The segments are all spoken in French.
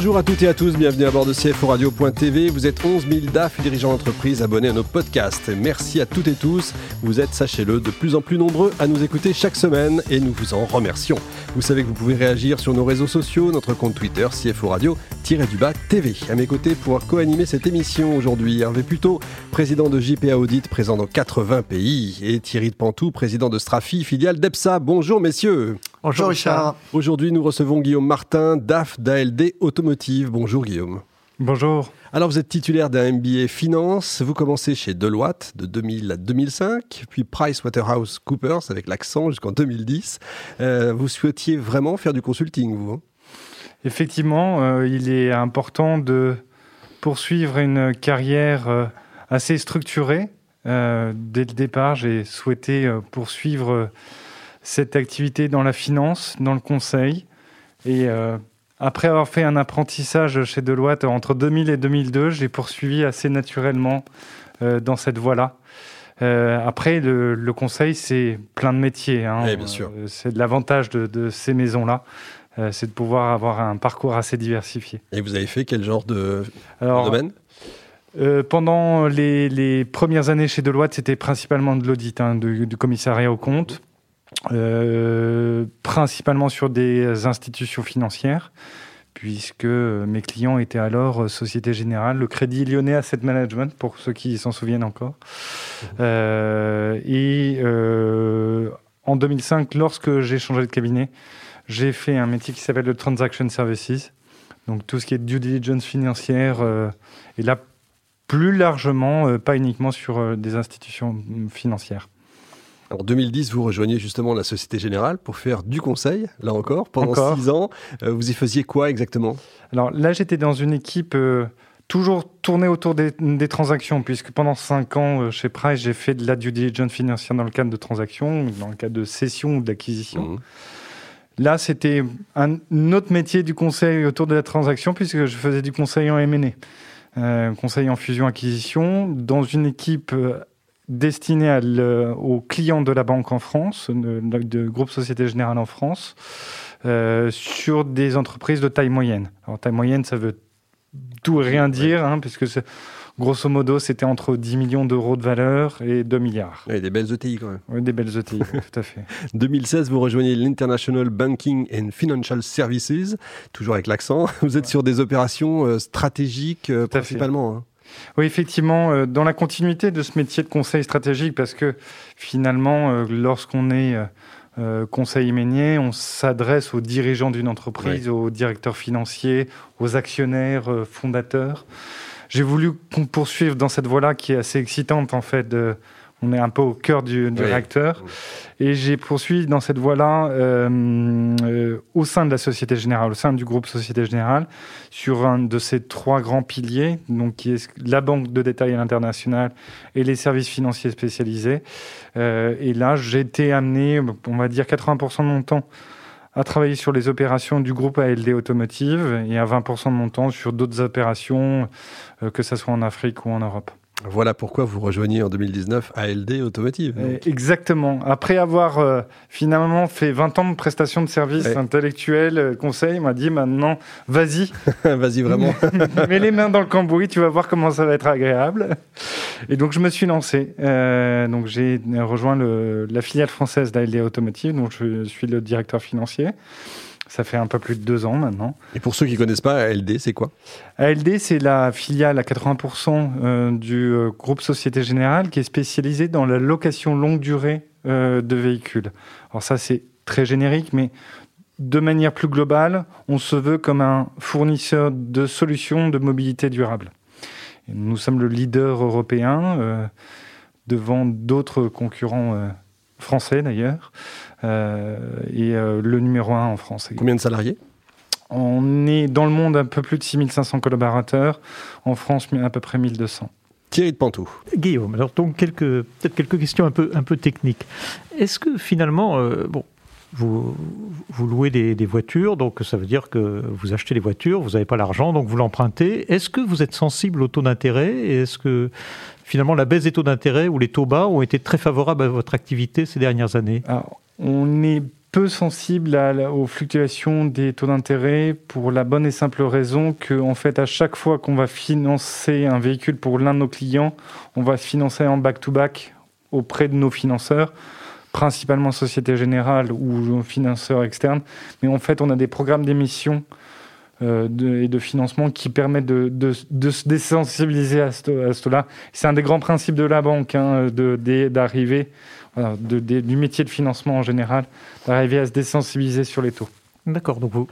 Bonjour à toutes et à tous, bienvenue à bord de CFO Radio.tv. Vous êtes 11 000 DAF dirigeants d'entreprise abonnés à nos podcasts. Merci à toutes et tous. Vous êtes, sachez-le, de plus en plus nombreux à nous écouter chaque semaine et nous vous en remercions. Vous savez que vous pouvez réagir sur nos réseaux sociaux, notre compte Twitter, CFO Radio-du-bas TV. À mes côtés pour co-animer cette émission aujourd'hui, Hervé Puto, président de JPA Audit, présent dans 80 pays, et Thierry de Pantou, président de Strafi, filiale d'EPSA. Bonjour messieurs. Bonjour Richard. Aujourd'hui, nous recevons Guillaume Martin, DAF d'ALD Automotive. Bonjour Guillaume. Bonjour. Alors vous êtes titulaire d'un MBA Finance, vous commencez chez Deloitte de 2000 à 2005, puis PricewaterhouseCoopers avec l'accent jusqu'en 2010. Euh, vous souhaitiez vraiment faire du consulting, vous hein? Effectivement, euh, il est important de poursuivre une carrière euh, assez structurée. dès le départ, j'ai souhaité poursuivre cette activité dans la finance, dans le conseil. Et euh, après avoir fait un apprentissage chez Deloitte entre 2000 et 2002, j'ai poursuivi assez naturellement euh, dans cette voie-là. Euh, après, le, conseil, c'est plein de métiers. Hein. bien sûr. c'est l'avantage de, ces maisons-là. c'est de pouvoir avoir un parcours assez diversifié. Et vous avez fait quel genre de, domaine? pendant les, premières années chez Deloitte, c'était principalement de l'audit, hein, du, du, commissariat aux comptes. Euh, principalement sur des institutions financières, puisque mes clients étaient alors Société Générale, le Crédit Lyonnais Asset Management, pour ceux qui s'en souviennent encore. Euh, et euh, en 2005, lorsque j'ai changé de cabinet, j'ai fait un métier qui s'appelle le Transaction Services, donc tout ce qui est due diligence financière, et là, plus largement, pas uniquement sur des institutions financières. En 2010, vous rejoignez justement la Société Générale pour faire du conseil, là encore, pendant six ans. Euh, vous y faisiez quoi exactement? Alors là, j'étais dans une équipe euh, toujours tournée autour des, transactions, puisque pendant cinq ans euh, chez Price, j'ai fait de la due diligence financière dans le cadre de transactions, dans le cadre de cession ou d'acquisition. Mmh. Là, c'était un autre métier du conseil autour de la transaction, puisque je faisais du conseil en M&A. conseil en fusion-acquisition, dans une équipe destiné aux clients de la banque en France, de, groupe Société Générale en France, euh, sur des entreprises de taille moyenne. Alors taille moyenne, ça veut tout et rien dire, hein, puisque grosso modo, c'était entre 10 millions d'euros de valeur et 2 milliards. Et des belles ETI quand même. Oui, des belles ETI, tout à fait. 2016, vous rejoignez l'International Banking and Financial Services, toujours avec l'accent. Vous êtes sur des opérations euh, stratégiques euh, principalement. Hein. Oui, effectivement, euh, dans la continuité de ce métier de conseil stratégique, parce que finalement, euh, lorsqu'on est euh, conseil ménier, on s'adresse aux dirigeants d'une entreprise, aux directeurs financiers, aux actionnaires, fondateurs. J'ai voulu poursuivre dans cette voie-là qui est assez excitante en fait de on est un peu au cœur du, réacteur. Et j'ai poursuivi dans cette voie-là euh, euh, au sein de la Société Générale, au sein du groupe Société Générale, sur un de ces trois grands piliers, donc qui est la banque de détail à l'international et les services financiers spécialisés. Euh, et là, j'ai été amené, on va dire 80% de mon temps à travailler sur les opérations du groupe ALD Automotive et à 20% de mon temps sur d'autres opérations, que ce soit en Afrique ou en Europe. Voilà pourquoi vous rejoignez en 2019 ALD Automotive. Eh, exactement. Après avoir euh, finalement fait 20 ans de prestations de services intellectuels, euh, conseil, m'a dit maintenant, vas-y. vas-y vraiment. Mets les mains dans le cambouis, tu vas voir comment ça va être agréable. Et donc je me suis lancé. Euh, donc j'ai rejoint la filiale française d'ALD Automotive, dont je suis le directeur financier. Ça fait un peu plus de deux ans maintenant. Et pour ceux qui ne connaissent pas, ALD, c'est quoi? ALD, c'est la filiale à 80% euh, du euh, groupe Société Générale qui est spécialisée dans la location longue durée euh, de véhicules. Alors ça, c'est très générique, mais de manière plus globale, on se veut comme un fournisseur de solutions de mobilité durable. nous sommes le leader européen devant d'autres concurrents français d'ailleurs, euh, et euh, le numéro un en France. Combien de salariés? On est dans le monde un peu plus de 6500 collaborateurs, en France à peu près 1200. Thierry de Pantou. Guillaume, alors donc quelques, peut-être quelques questions un peu, un peu techniques. Est-ce que finalement, euh, bon, vous, louez des, voitures, donc ça veut dire que vous achetez des voitures, vous n'avez pas l'argent, donc vous l'empruntez. Est-ce que vous êtes sensible au taux d'intérêt et est-ce que finalement la baisse des taux d'intérêt ou les taux bas ont été très favorables à votre activité ces dernières années? On est peu sensible aux fluctuations des taux d'intérêt pour la bonne et simple raison que, fait, à chaque fois qu'on va financer un véhicule pour l'un de nos clients, on va financer en back-to-back auprès de nos financeurs, principalement Société Générale ou financeurs externes. Mais en fait, on a des programmes d'émission euh, et de financement qui permettent de, se désensibiliser à ce, à ce là C'est un des grands principes de la banque, hein, d'arriver du métier de financement en général, d'arriver à se désensibiliser sur les taux. D'accord, donc vous,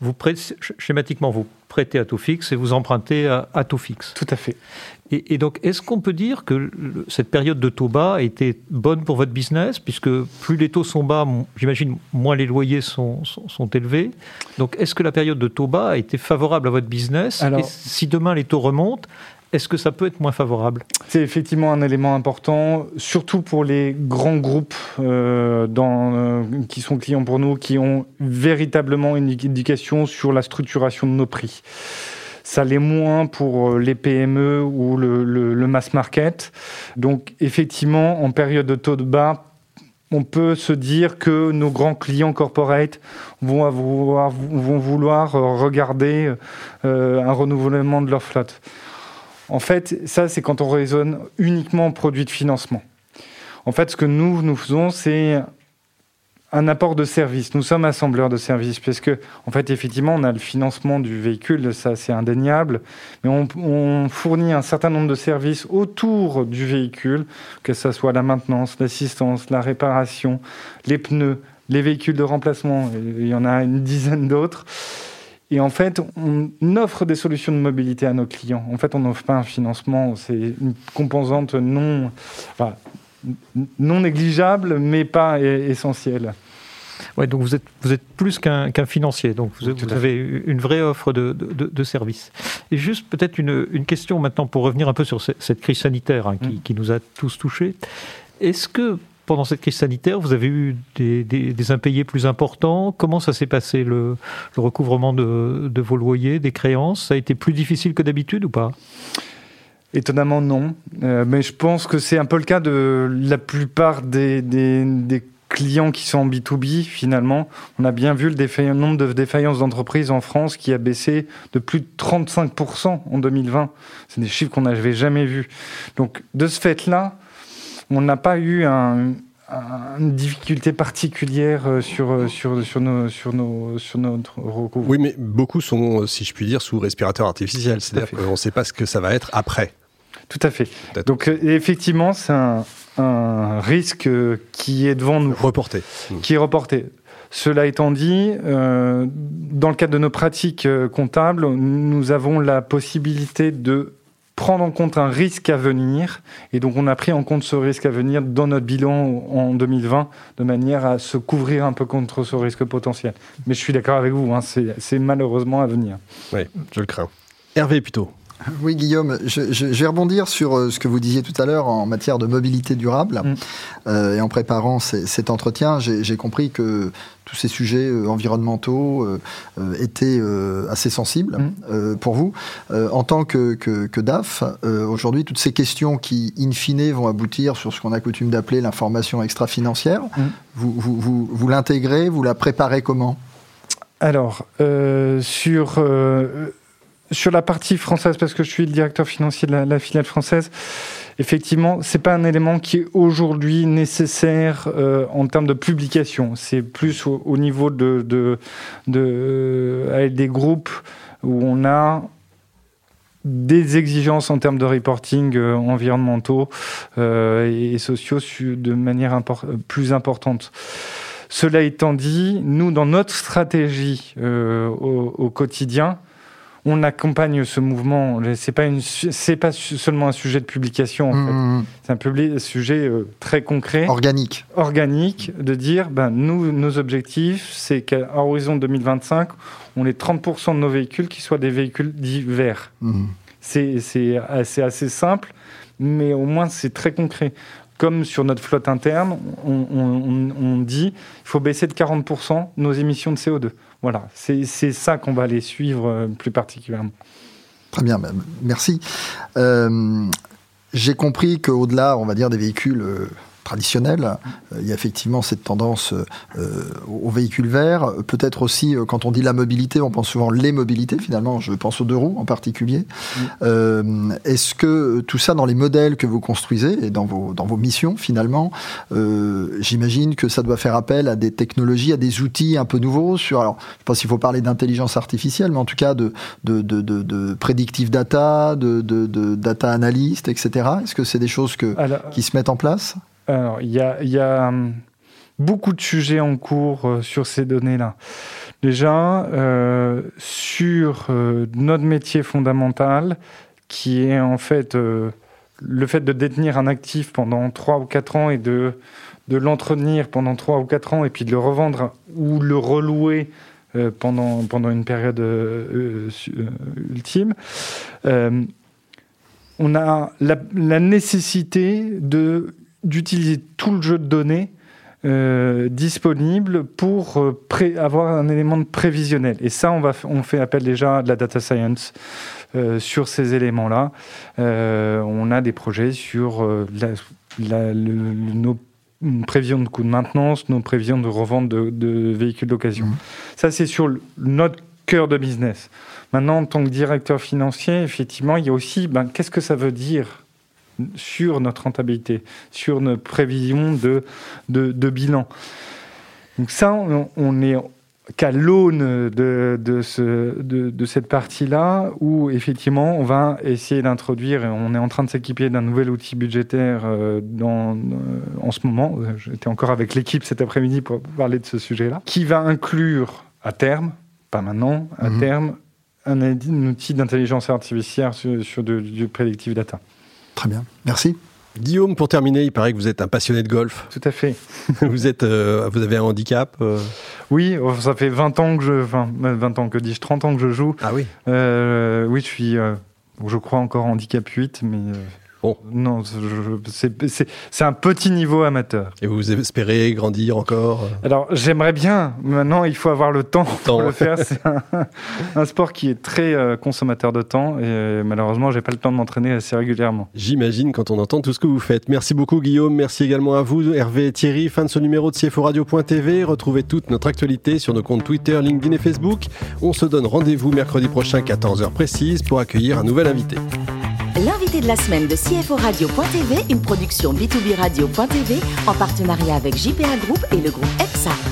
vous prêtez, schématiquement, vous prêtez à taux fixe et vous empruntez à, à taux fixe. Tout à fait. Et, et donc, est-ce qu'on peut dire que le, cette période de taux bas a été bonne pour votre business, puisque plus les taux sont bas, j'imagine, moins les loyers sont, sont, sont élevés. Donc, est-ce que la période de taux bas a été favorable à votre business? Alors, Et si demain les taux remontent, est-ce que ça peut être moins favorable? C'est effectivement un élément important, surtout pour les grands groupes euh, euh, qui sont clients pour nous, qui ont véritablement une éducation sur la structuration de nos prix. Ça l'est moins pour les PME ou le, mass market. Donc effectivement, en période de taux de bas, on peut se dire que nos grands clients corporate vont, vouloir regarder euh, un renouvellement de leur flotte. En fait, ça, c'est quand on raisonne uniquement en produits de financement. En fait, ce que nous, nous faisons, c'est un apport de service. Nous sommes assembleurs de services, puisque, en fait, effectivement, on a le financement du véhicule, ça c'est indéniable, mais on, on, fournit un certain nombre de services autour du véhicule, que ce soit la maintenance, l'assistance, la réparation, les pneus, les véhicules de remplacement, il y en a une dizaine d'autres. Et en fait, on offre des solutions de mobilité à nos clients. En fait, on n'offre pas un financement, c'est une composante non, enfin, non négligeable, mais pas essentielle. Ouais, donc vous êtes, vous êtes plus qu'un qu financier, donc vous, vous avez une vraie offre de, de, de services. Et juste peut-être une, une, question maintenant pour revenir un peu sur cette crise sanitaire hein, qui, mmh. qui, nous a tous touchés. Est-ce que pendant cette crise sanitaire, vous avez eu des, impayés plus importants. Comment ça s'est passé le, recouvrement de, vos loyers, des créances? Ça a été plus difficile que d'habitude ou pas? Étonnamment non, euh, mais je pense que c'est un peu le cas de la plupart des, des clients qui sont en B2B, finalement, on a bien vu le nombre de défaillances d'entreprises en France qui a baissé de plus de 35% en 2020. C'est des chiffres qu'on n'avait jamais vus. Donc, de ce fait-là, on n'a pas eu un, un, une difficulté particulière euh, sur, euh, sur, sur, nos, sur, nos, sur notre recours. Oui, mais beaucoup sont, si je puis dire, sous respirateur artificiel. C'est-à-dire qu'on ne sait pas ce que ça va être après. Tout à fait. Donc, effectivement, c'est un, un, risque qui est devant nous. Reporté. Qui est reporté. Cela étant dit, euh, dans le cadre de nos pratiques comptables, nous avons la possibilité de prendre en compte un risque à venir. Et donc, on a pris en compte ce risque à venir dans notre bilan en 2020, de manière à se couvrir un peu contre ce risque potentiel. Mais je suis d'accord avec vous, hein, c'est malheureusement à venir. Oui, je le crains. Hervé, plutôt. Oui, Guillaume, je, je, je, vais rebondir sur euh, ce que vous disiez tout à l'heure en matière de mobilité durable. Mmh. Euh, et en préparant cet entretien, j'ai compris que tous ces sujets euh, environnementaux euh, euh étaient euh, assez sensibles mmh. pour vous. en tant que, que, que DAF, aujourd'hui, toutes ces questions qui, in fine, vont aboutir sur ce qu'on a coutume d'appeler l'information extra-financière, mmh. vous, vous, vous, vous l'intégrez, vous la préparez comment? Alors, sur sur la partie française, parce que je suis le directeur financier de la, la filiale française, effectivement, c'est pas un élément qui est aujourd'hui nécessaire euh, en termes de publication. C'est plus au, au, niveau de, de, de euh, des groupes où on a des exigences en termes de reporting euh, environnementaux euh, et, sociaux de manière plus importante. Cela étant dit, nous, dans notre stratégie euh, au, au quotidien, on accompagne ce mouvement. C'est pas une, c'est pas seulement un sujet de publication. En mmh. fait. C'est un public, sujet euh, très concret, organique, organique, de dire, ben nous, nos objectifs, c'est qu'à horizon 2025, on ait 30% de nos véhicules qui soient des véhicules dits verts. Mmh. C'est, c'est assez, assez simple, mais au moins c'est très concret. comme sur notre flotte interne, on, dit il faut baisser de 40% nos émissions de CO2. Voilà, c'est ça qu'on va aller suivre euh, plus particulièrement. Très bien, ben, merci. Euh, j'ai compris qu'au-delà, on va dire, des véhicules euh, traditionnel. Euh, il y a effectivement cette tendance euh, aux véhicules verts. Peut-être aussi, euh, quand on dit la mobilité, on pense souvent les mobilités, finalement. Je pense aux deux roues en particulier. Est-ce que tout ça, dans les modèles que vous construisez et dans vos, dans vos missions, finalement, j'imagine que ça doit faire appel à des technologies, à des outils un peu nouveaux sur, alors, je pense qu'il faut parler d'intelligence artificielle, mais en tout cas de, de, de, de, predictive data, de, data analyst, etc. Est-ce que c'est des choses que, qui se mettent en place? Alors, il y a, hum, beaucoup de sujets en cours euh, sur ces données-là. Déjà, euh, sur euh, notre métier fondamental, qui est en fait le fait de détenir un actif pendant 3 ou 4 ans et de, l'entretenir pendant 3 ou 4 ans et puis de le revendre ou le relouer pendant, une période ultime, on a la, nécessité de d'utiliser tout le jeu de données euh, disponible pour euh, avoir un élément de prévisionnel. Et ça, on, va, on fait appel déjà à de la data science euh, sur ces éléments-là. on a des projets sur nos prévisions de coûts de maintenance, nos prévisions de revente de, véhicules d'occasion. Mmh. Ça, c'est sur notre cœur de business. Maintenant, en tant que directeur financier, effectivement, il y a aussi, ben, qu'est-ce que ça veut dire sur notre rentabilité, sur nos prévisions de, de, bilan. Donc ça, on, est qu'à l'aune de, de, ce, de, cette partie-là, où effectivement, on va essayer d'introduire, et on est en train de s'équiper d'un nouvel outil budgétaire euh, dans, euh, en ce moment, j'étais encore avec l'équipe cet après-midi pour parler de ce sujet-là, qui va inclure à terme, pas maintenant, à mhm. terme, un, outil d'intelligence artificielle sur, sur du predictive data. Très bien. Merci. Guillaume, pour terminer, il paraît que vous êtes un passionné de golf. Tout à fait. vous, êtes, euh, vous avez un handicap euh Oui, oh, ça fait 20 ans que je. Enfin, 20 ans, que dis-je 30 ans que je joue. Ah oui euh, Oui, je suis. je crois encore handicap 8, mais non, c'est un petit niveau amateur. Et vous espérez grandir encore Alors, j'aimerais bien. Maintenant, il faut avoir le temps, pour le faire. C'est un, sport qui est très euh, consommateur de temps et malheureusement, j'ai pas le temps de m'entraîner assez régulièrement. J'imagine quand on entend tout ce que vous faites. Merci beaucoup, Guillaume. Merci également à vous, Hervé et Thierry. Fin de ce numéro de CFO Radio.tv. Retrouvez toute notre actualité sur nos comptes Twitter, LinkedIn et Facebook. On se donne rendez-vous mercredi prochain, 14h précise, pour accueillir un nouvel invité. L'invité de la semaine de CFO Radio.tv, une production B2B Radio.tv en partenariat avec JPA Group et le groupe EPSA.